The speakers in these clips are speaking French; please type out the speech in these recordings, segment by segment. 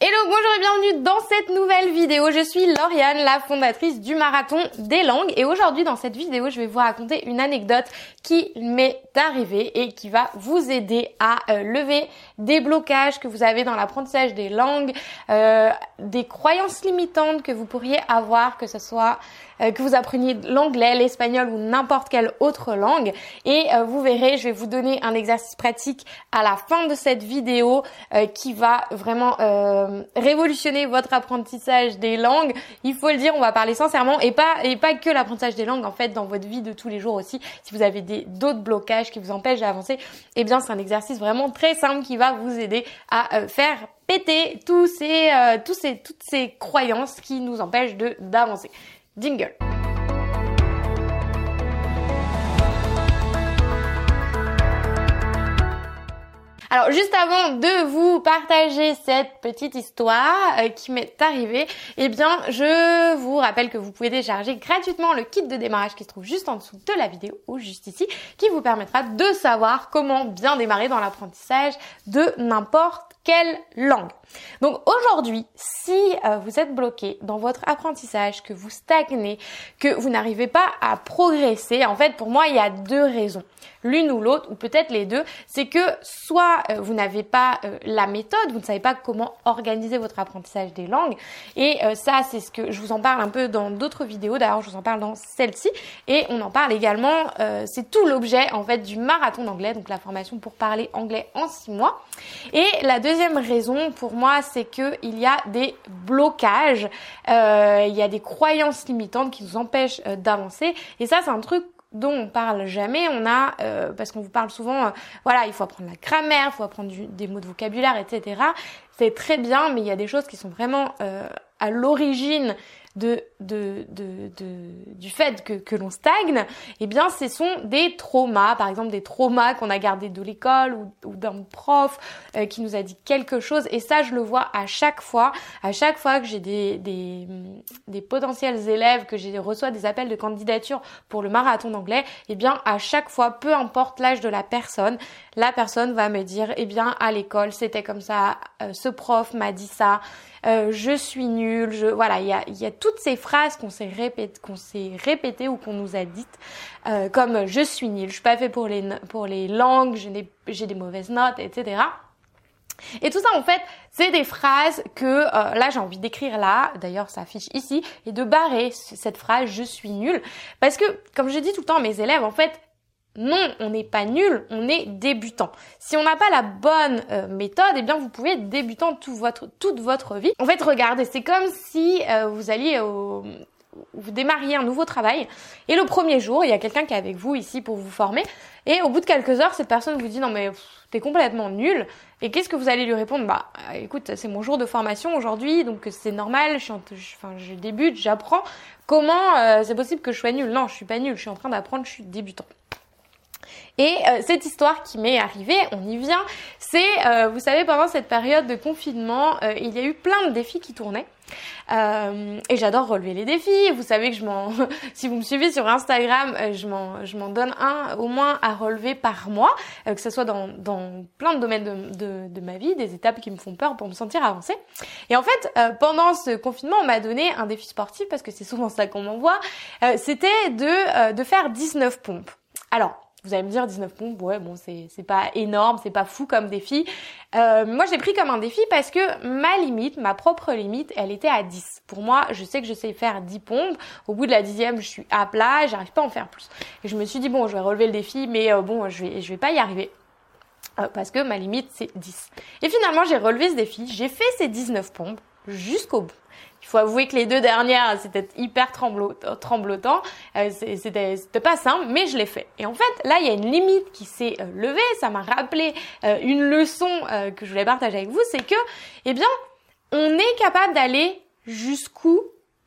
Hello, bonjour et bienvenue dans cette nouvelle vidéo. Je suis Lauriane, la fondatrice du Marathon des langues et aujourd'hui dans cette vidéo, je vais vous raconter une anecdote qui m'est arrivée et qui va vous aider à euh, lever des blocages que vous avez dans l'apprentissage des langues, euh, des croyances limitantes que vous pourriez avoir, que ce soit euh, que vous appreniez l'anglais, l'espagnol ou n'importe quelle autre langue. Et vous verrez, je vais vous donner un exercice pratique à la fin de cette vidéo qui va vraiment euh, révolutionner votre apprentissage des langues. Il faut le dire, on va parler sincèrement et pas et pas que l'apprentissage des langues en fait dans votre vie de tous les jours aussi. Si vous avez des d'autres blocages qui vous empêchent d'avancer, eh bien c'est un exercice vraiment très simple qui va vous aider à euh, faire péter tous ces euh, tous ces toutes ces croyances qui nous empêchent de d'avancer. Jingle. Juste avant de vous partager cette petite histoire euh, qui m'est arrivée, eh bien je vous rappelle que vous pouvez télécharger gratuitement le kit de démarrage qui se trouve juste en dessous de la vidéo ou juste ici, qui vous permettra de savoir comment bien démarrer dans l'apprentissage de n'importe quelle langue. Donc aujourd'hui, si euh, vous êtes bloqué dans votre apprentissage, que vous stagnez, que vous n'arrivez pas à progresser, en fait pour moi il y a deux raisons. L'une ou l'autre, ou peut-être les deux, c'est que soit euh, vous n'avez pas euh, la méthode, vous ne savez pas comment organiser votre apprentissage des langues, et ça c'est ce que je vous en parle un peu dans d'autres vidéos, d'ailleurs je vous en parle dans celle-ci, et on en parle également, c'est tout l'objet en fait du marathon d'anglais, donc la formation pour parler anglais en six mois. Et la deuxième raison pour moi, c'est que il y a des blocages, euh, il y a des croyances limitantes qui nous empêchent euh, d'avancer. Et ça, c'est un truc dont on parle jamais. On a, euh, parce qu'on vous parle souvent, voilà, il faut apprendre la grammaire, il faut apprendre des mots de vocabulaire, etc. C'est très bien, mais il y a des choses qui sont vraiment à l'origine de, de, de, du fait que, que l'on stagne, eh bien, ce sont des traumas, par exemple des traumas qu'on a gardés de l'école ou, d'un prof euh, qui nous a dit quelque chose. Et ça, je le vois à chaque fois, à chaque fois que j'ai des, des, des potentiels élèves, que j'ai reçois des appels de candidature pour le marathon d'anglais, eh bien, à chaque fois, peu importe l'âge de la personne, la personne va me dire, eh bien, à l'école, c'était comme ça, euh, ce prof m'a dit ça, euh, je suis nul, je voilà, il y a, y a toutes ces phrases qu'on s'est répétées, qu'on s'est ou qu'on nous a dites, euh, comme je suis nul, je suis pas fait pour les pour les langues, j'ai des mauvaises notes, etc. Et tout ça, en fait, c'est des phrases que euh, là j'ai envie d'écrire là, d'ailleurs ça affiche ici, et de barrer cette phrase je suis nul, parce que comme je dis tout le temps à mes élèves, en fait, non, on n'est pas nul, on est débutant. Si on n'a pas la bonne euh, méthode, eh bien vous pouvez être débutant toute votre, toute votre vie. En fait, regardez, c'est comme si euh, vous alliez au, vous démarriez un nouveau travail et le premier jour, il y a quelqu'un qui est avec vous ici pour vous former et au bout de quelques heures, cette personne vous dit non mais t'es complètement nul et qu'est-ce que vous allez lui répondre? Bah écoute, c'est mon jour de formation aujourd'hui donc c'est normal, je, je débute, j'apprends. Comment euh, c'est possible que je sois nul Non, je suis pas nul, je suis en train d'apprendre, je suis débutant. Et euh, cette histoire qui m'est arrivée, on y vient, c'est, euh, vous savez, pendant cette période de confinement, euh, il y a eu plein de défis qui tournaient. et j'adore relever les défis. Vous savez que je m'en, si vous me suivez sur Instagram, je m'en, je m'en donne un au moins à relever par mois, que ce soit dans, dans plein de domaines de, de, de, ma vie, des étapes qui me font peur pour me sentir avancer. Et en fait, pendant ce confinement, on m'a donné un défi sportif parce que c'est souvent ça qu'on m'envoie. C'était de de faire 19 pompes. Alors vous allez me dire 19 pompes, ouais bon c'est pas énorme, c'est pas fou comme défi. Euh, moi j'ai pris comme un défi parce que ma limite, ma propre limite, elle était à 10. Pour moi, je sais que je sais faire 10 pompes. Au bout de la dixième, je suis à plat, j'arrive pas à en faire plus. Et je me suis dit bon, je vais relever le défi, mais euh, bon, je vais je vais pas y arriver. Euh, parce que ma limite c'est 10. Et finalement j'ai relevé ce défi, j'ai fait ces 19 pompes jusqu'au bout. Il faut avouer que les deux dernières, c'était hyper tremblotant. Euh, c'était pas simple, mais je l'ai fait. Et en fait, là, il y a une limite qui s'est euh, levée. Ça m'a rappelé euh, une leçon que je voulais partager avec vous, c'est que, eh bien, on est capable d'aller jusqu'où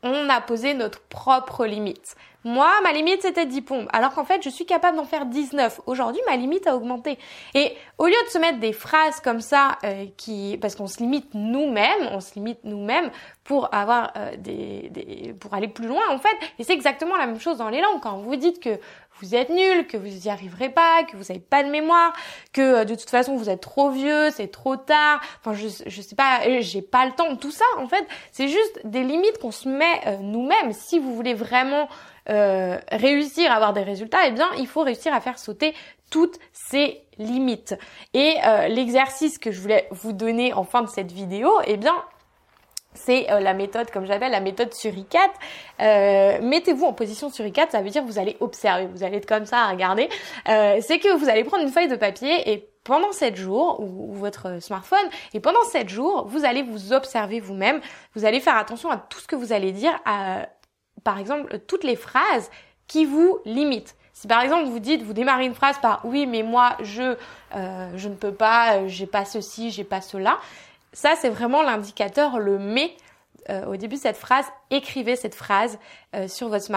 on a posé notre propre limite. Moi, ma limite, c'était 10 pompes. Alors qu'en fait, je suis capable d'en faire 19. Aujourd'hui, ma limite a augmenté. Et au lieu de se mettre des phrases comme ça, euh, qui, parce qu'on se limite nous-mêmes, on se limite nous-mêmes pour avoir euh, des, des, pour aller plus loin, en fait. Et c'est exactement la même chose dans les langues. Quand vous dites que vous êtes nul, que vous n'y arriverez pas, que vous n'avez pas de mémoire, que euh, de toute façon vous êtes trop vieux, c'est trop tard. Enfin, je, je sais pas, j'ai pas le temps. Tout ça, en fait, c'est juste des limites qu'on se met nous-mêmes. Si vous voulez vraiment euh, réussir à avoir des résultats, eh bien, il faut réussir à faire sauter toutes ces limites. Et euh, l'exercice que je voulais vous donner en fin de cette vidéo, eh bien, c'est euh, la méthode, comme j'appelle, la méthode suricate. Mettez-vous en position suricate, ça veut dire vous allez observer, vous allez être comme ça à regarder. c'est que vous allez prendre une feuille de papier et pendant 7 jours, ou, votre smartphone, et pendant 7 jours, vous allez vous observer vous-même, vous allez faire attention à tout ce que vous allez dire, à, par exemple, toutes les phrases qui vous limitent. Si par exemple vous dites, vous démarrez une phrase par oui, mais moi je euh, je ne peux pas, euh, j'ai pas ceci, j'ai pas cela, ça c'est vraiment l'indicateur, le mais euh, au début cette phrase, écrivez cette phrase euh, sur, votre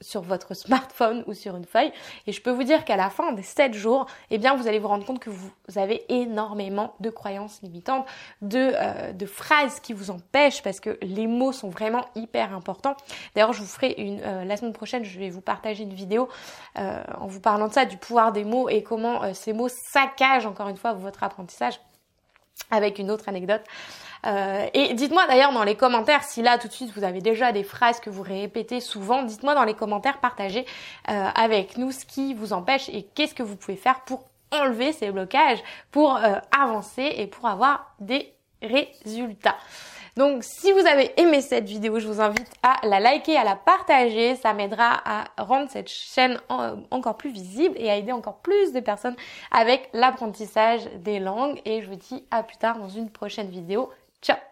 sur votre smartphone ou sur une feuille. Et je peux vous dire qu'à la fin des 7 jours, eh bien, vous allez vous rendre compte que vous, avez énormément de croyances limitantes, de, euh, de phrases qui vous empêchent parce que les mots sont vraiment hyper importants. D'ailleurs, je vous ferai une, la semaine prochaine, je vais vous partager une vidéo en vous parlant de ça, du pouvoir des mots et comment ces mots saccagent encore une fois votre apprentissage avec une autre anecdote. Euh, et dites-moi d'ailleurs dans les commentaires si là tout de suite vous avez déjà des phrases que vous répétez souvent. Dites-moi dans les commentaires, partagez euh, avec nous ce qui vous empêche et qu'est-ce que vous pouvez faire pour enlever ces blocages, pour euh, avancer et pour avoir des résultats. Donc si vous avez aimé cette vidéo, je vous invite à la liker, à la partager. Ça m'aidera à rendre cette chaîne encore plus visible et à aider encore plus de personnes avec l'apprentissage des langues. Et je vous dis à plus tard dans une prochaine vidéo. Ciao